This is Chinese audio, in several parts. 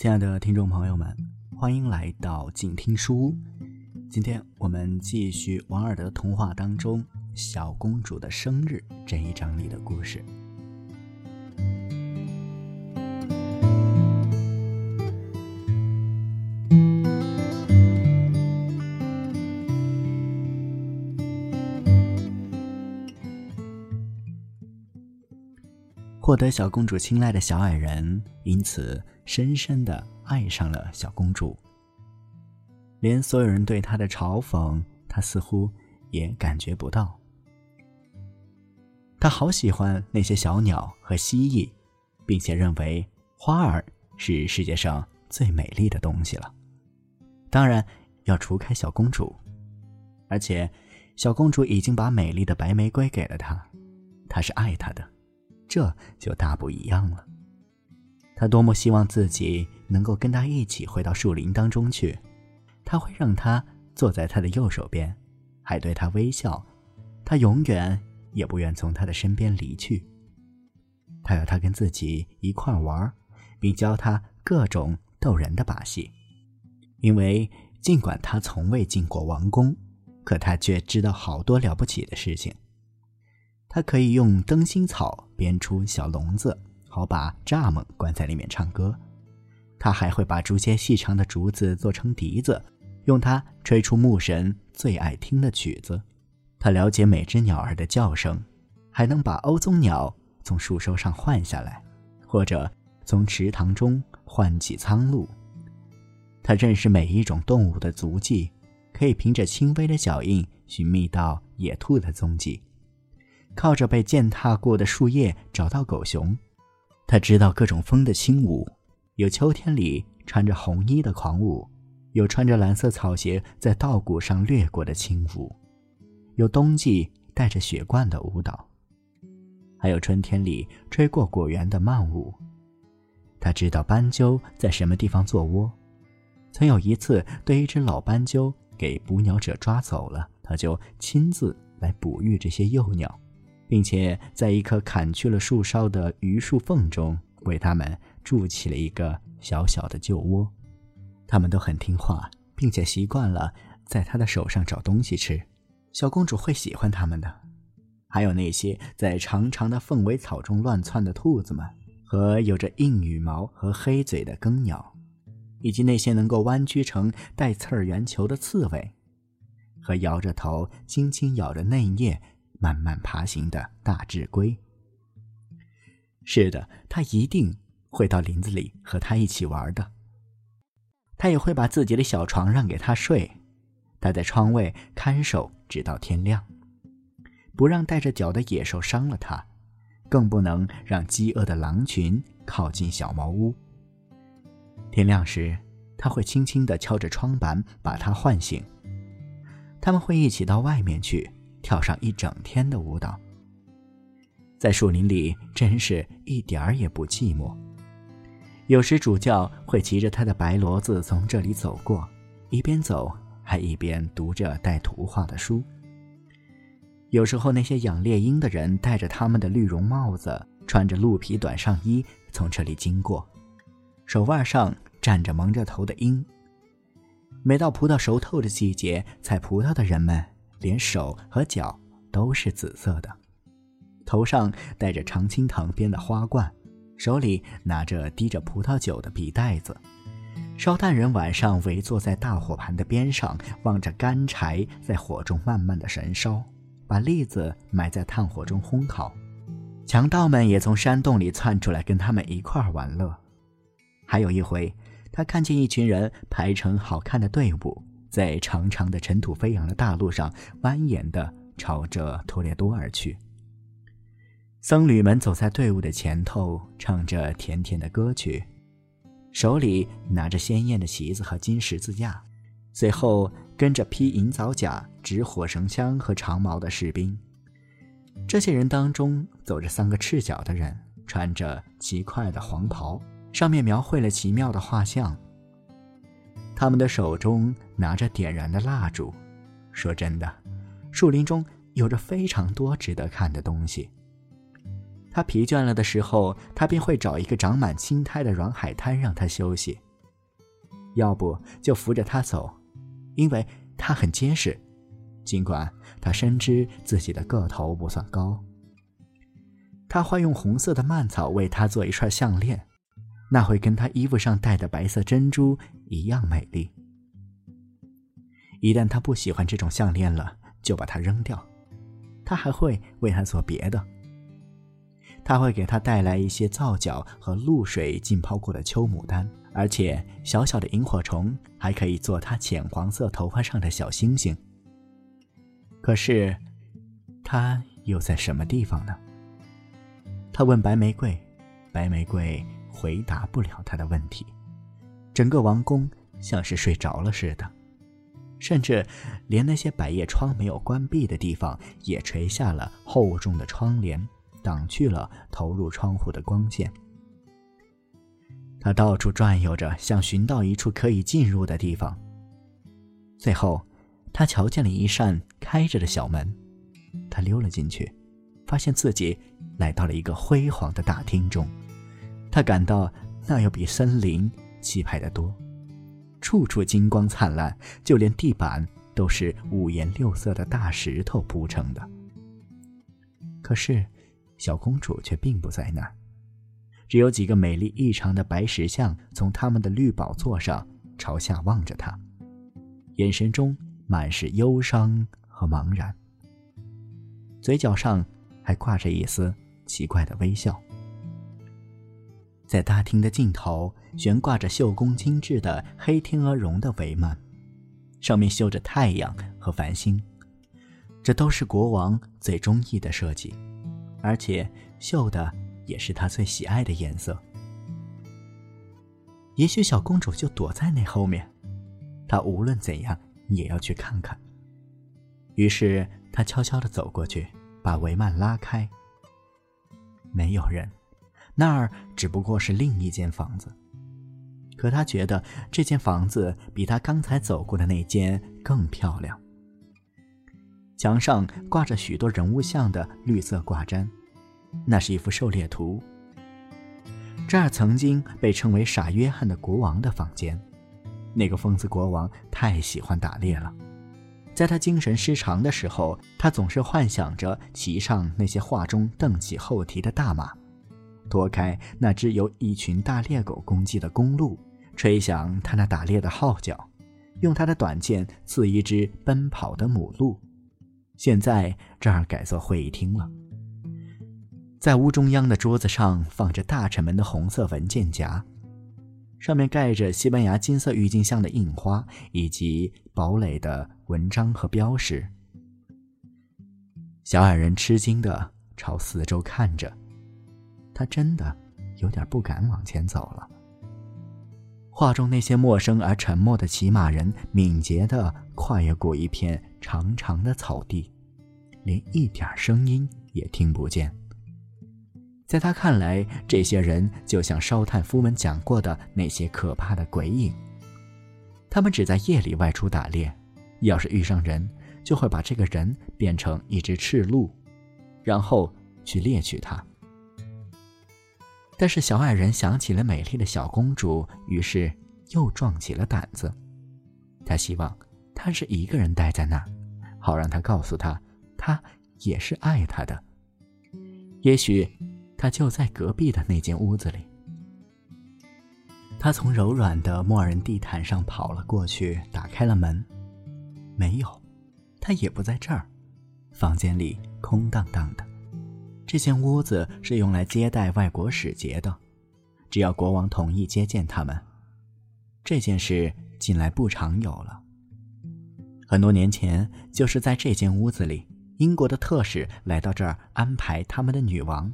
亲爱的听众朋友们，欢迎来到静听书屋。今天我们继续王尔德童话当中《小公主的生日》这一章里的故事。获得小公主青睐的小矮人，因此深深的爱上了小公主。连所有人对他的嘲讽，他似乎也感觉不到。他好喜欢那些小鸟和蜥蜴，并且认为花儿是世界上最美丽的东西了。当然，要除开小公主，而且小公主已经把美丽的白玫瑰给了他，他是爱她的。这就大不一样了。他多么希望自己能够跟他一起回到树林当中去，他会让他坐在他的右手边，还对他微笑。他永远也不愿从他的身边离去。他要他跟自己一块玩，并教他各种逗人的把戏。因为尽管他从未进过王宫，可他却知道好多了不起的事情。他可以用灯芯草编出小笼子，好把蚱蜢关在里面唱歌。他还会把竹节细长的竹子做成笛子，用它吹出牧神最爱听的曲子。他了解每只鸟儿的叫声，还能把欧宗鸟从树梢上换下来，或者从池塘中唤起苍鹭。他认识每一种动物的足迹，可以凭着轻微的脚印寻觅到野兔的踪迹。靠着被践踏过的树叶找到狗熊，他知道各种风的轻舞，有秋天里穿着红衣的狂舞，有穿着蓝色草鞋在稻谷上掠过的轻舞，有冬季带着雪冠的舞蹈，还有春天里吹过果园的慢舞。他知道斑鸠在什么地方做窝，曾有一次对一只老斑鸠给捕鸟者抓走了，他就亲自来哺育这些幼鸟。并且在一棵砍去了树梢的榆树缝中，为它们筑起了一个小小的旧窝。它们都很听话，并且习惯了在他的手上找东西吃。小公主会喜欢它们的。还有那些在长长的凤尾草中乱窜的兔子们，和有着硬羽毛和黑嘴的更鸟，以及那些能够弯曲成带刺儿圆球的刺猬，和摇着头轻轻咬着嫩叶。慢慢爬行的大智龟。是的，他一定会到林子里和他一起玩的。他也会把自己的小床让给他睡，他在窗位看守直到天亮，不让带着脚的野兽伤了他，更不能让饥饿的狼群靠近小茅屋。天亮时，他会轻轻地敲着窗板把他唤醒。他们会一起到外面去。跳上一整天的舞蹈，在树林里真是一点儿也不寂寞。有时主教会骑着他的白骡子从这里走过，一边走还一边读着带图画的书。有时候那些养猎鹰的人戴着他们的绿绒帽子，穿着鹿皮短上衣从这里经过，手腕上站着蒙着头的鹰。每到葡萄熟透的季节，采葡萄的人们。连手和脚都是紫色的，头上戴着常青藤编的花冠，手里拿着滴着葡萄酒的笔袋子。烧炭人晚上围坐在大火盘的边上，望着干柴在火中慢慢的燃烧，把栗子埋在炭火中烘烤。强盗们也从山洞里窜出来跟他们一块儿玩乐。还有一回，他看见一群人排成好看的队伍。在长长的尘土飞扬的大路上蜿蜒地朝着托列多而去。僧侣们走在队伍的前头，唱着甜甜的歌曲，手里拿着鲜艳的旗子和金十字架，随后跟着披银枣甲、执火绳枪和长矛的士兵。这些人当中走着三个赤脚的人，穿着奇怪的黄袍，上面描绘了奇妙的画像。他们的手中拿着点燃的蜡烛。说真的，树林中有着非常多值得看的东西。他疲倦了的时候，他便会找一个长满青苔的软海滩让他休息。要不就扶着他走，因为他很结实，尽管他深知自己的个头不算高。他会用红色的蔓草为他做一串项链，那会跟他衣服上戴的白色珍珠一样美丽。一旦他不喜欢这种项链了，就把它扔掉。他还会为他做别的。他会给他带来一些皂角和露水浸泡过的秋牡丹，而且小小的萤火虫还可以做他浅黄色头发上的小星星。可是，他又在什么地方呢？他问白玫瑰，白玫瑰回答不了他的问题。整个王宫像是睡着了似的。甚至，连那些百叶窗没有关闭的地方，也垂下了厚重的窗帘，挡去了投入窗户的光线。他到处转悠着，想寻到一处可以进入的地方。最后，他瞧见了一扇开着的小门，他溜了进去，发现自己来到了一个辉煌的大厅中。他感到那要比森林气派得多。处处金光灿烂，就连地板都是五颜六色的大石头铺成的。可是，小公主却并不在那儿，只有几个美丽异常的白石像从他们的绿宝座上朝下望着她，眼神中满是忧伤和茫然，嘴角上还挂着一丝奇怪的微笑。在大厅的尽头悬挂着绣工精致的黑天鹅绒的帷幔，上面绣着太阳和繁星，这都是国王最中意的设计，而且绣的也是他最喜爱的颜色。也许小公主就躲在那后面，她无论怎样也要去看看。于是她悄悄地走过去，把帷幔拉开，没有人。那儿只不过是另一间房子，可他觉得这间房子比他刚才走过的那间更漂亮。墙上挂着许多人物像的绿色挂毡，那是一幅狩猎图。这儿曾经被称为“傻约翰”的国王的房间，那个疯子国王太喜欢打猎了，在他精神失常的时候，他总是幻想着骑上那些画中瞪起后蹄的大马。拖开那只由一群大猎狗攻击的公鹿，吹响他那打猎的号角，用他的短剑刺一只奔跑的母鹿。现在这儿改做会议厅了，在屋中央的桌子上放着大臣们的红色文件夹，上面盖着西班牙金色郁金香的印花以及堡垒的文章和标识。小矮人吃惊地朝四周看着。他真的有点不敢往前走了。画中那些陌生而沉默的骑马人，敏捷地跨越过一片长长的草地，连一点声音也听不见。在他看来，这些人就像烧炭夫们讲过的那些可怕的鬼影。他们只在夜里外出打猎，要是遇上人，就会把这个人变成一只赤鹿，然后去猎取它。但是小矮人想起了美丽的小公主，于是又壮起了胆子。他希望她是一个人待在那儿，好让她告诉他，他也是爱她的。也许他就在隔壁的那间屋子里。他从柔软的木尔地毯上跑了过去，打开了门。没有，他也不在这儿。房间里空荡荡的。这间屋子是用来接待外国使节的，只要国王同意接见他们。这件事近来不常有了。很多年前，就是在这间屋子里，英国的特使来到这儿安排他们的女王。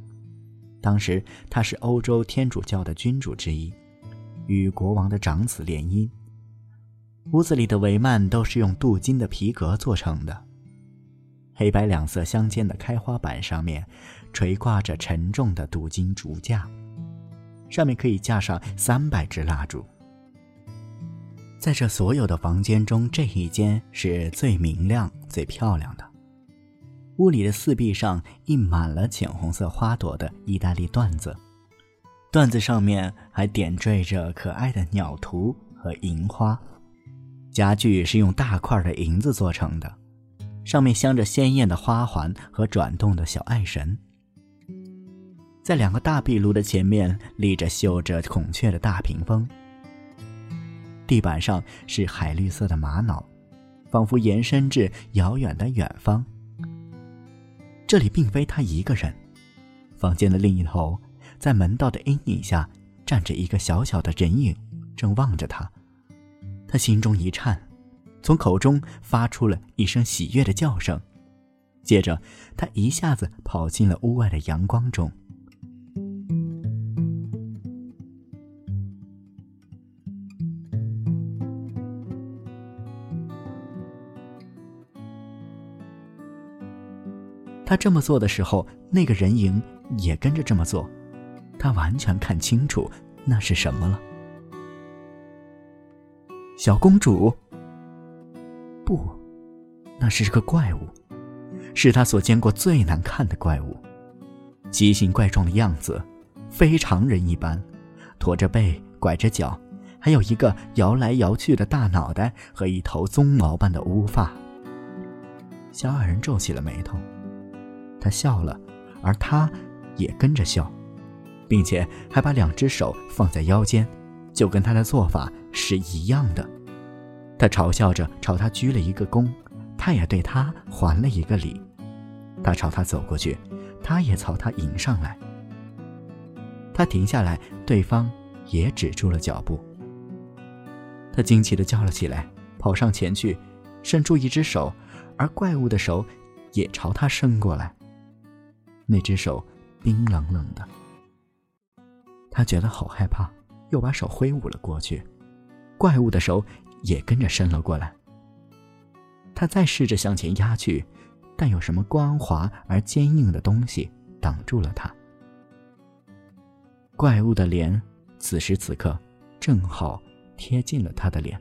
当时她是欧洲天主教的君主之一，与国王的长子联姻。屋子里的帷幔都是用镀金的皮革做成的。黑白两色相间的开花板上面，垂挂着沉重的镀金竹架，上面可以架上三百支蜡烛。在这所有的房间中，这一间是最明亮、最漂亮的。屋里的四壁上印满了浅红色花朵的意大利缎子，缎子上面还点缀着可爱的鸟图和银花。家具是用大块的银子做成的，上面镶着鲜艳的花环和转动的小爱神。在两个大壁炉的前面立着绣着孔雀的大屏风。地板上是海绿色的玛瑙，仿佛延伸至遥远的远方。这里并非他一个人，房间的另一头，在门道的阴影下，站着一个小小的人影，正望着他。他心中一颤，从口中发出了一声喜悦的叫声，接着他一下子跑进了屋外的阳光中。他这么做的时候，那个人影也跟着这么做，他完全看清楚那是什么了。小公主？不，那是个怪物，是他所见过最难看的怪物，奇形怪状的样子，非常人一般，驼着背，拐着脚，还有一个摇来摇去的大脑袋和一头鬃毛般的乌发。小矮人皱起了眉头，他笑了，而他也跟着笑，并且还把两只手放在腰间。就跟他的做法是一样的，他嘲笑着朝他鞠了一个躬，他也对他还了一个礼。他朝他走过去，他也朝他迎上来。他停下来，对方也止住了脚步。他惊奇地叫了起来，跑上前去，伸出一只手，而怪物的手也朝他伸过来。那只手冰冷冷的，他觉得好害怕。又把手挥舞了过去，怪物的手也跟着伸了过来。他再试着向前压去，但有什么光滑而坚硬的东西挡住了他。怪物的脸此时此刻正好贴近了他的脸，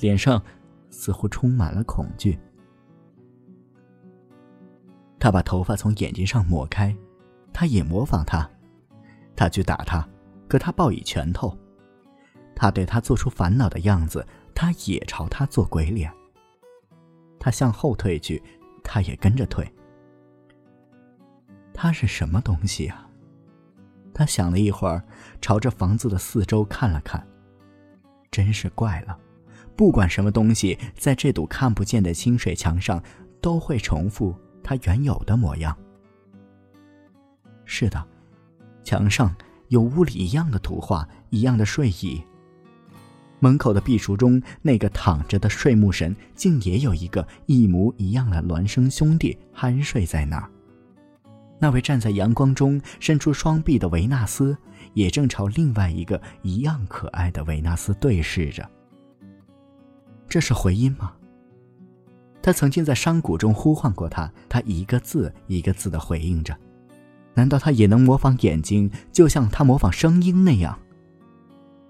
脸上似乎充满了恐惧。他把头发从眼睛上抹开，他也模仿他，他去打他。可他抱以拳头，他对他做出烦恼的样子，他也朝他做鬼脸。他向后退去，他也跟着退。他是什么东西啊？他想了一会儿，朝着房子的四周看了看，真是怪了。不管什么东西，在这堵看不见的清水墙上，都会重复他原有的模样。是的，墙上。有屋里一样的图画，一样的睡椅。门口的壁橱中，那个躺着的睡木神，竟也有一个一模一样的孪生兄弟酣睡在那儿。那位站在阳光中伸出双臂的维纳斯，也正朝另外一个一样可爱的维纳斯对视着。这是回音吗？他曾经在山谷中呼唤过他，他一个字一个字的回应着。难道他也能模仿眼睛，就像他模仿声音那样？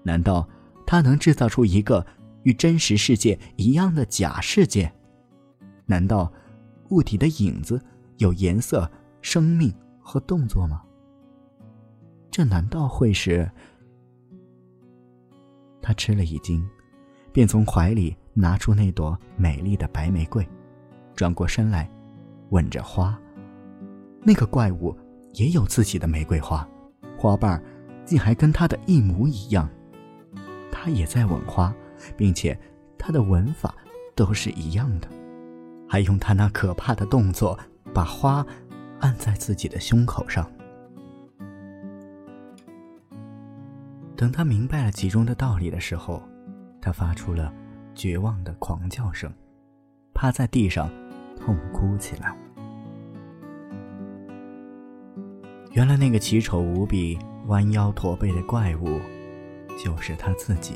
难道他能制造出一个与真实世界一样的假世界？难道物体的影子有颜色、生命和动作吗？这难道会是……他吃了一惊，便从怀里拿出那朵美丽的白玫瑰，转过身来，吻着花。那个怪物。也有自己的玫瑰花，花瓣竟还跟他的一模一样。他也在吻花，并且他的吻法都是一样的，还用他那可怕的动作把花按在自己的胸口上。等他明白了其中的道理的时候，他发出了绝望的狂叫声，趴在地上痛哭起来。原来那个奇丑无比、弯腰驼背的怪物，就是他自己。